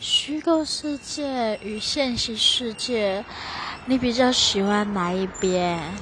虚构世界与现实世界你比较喜欢哪一边？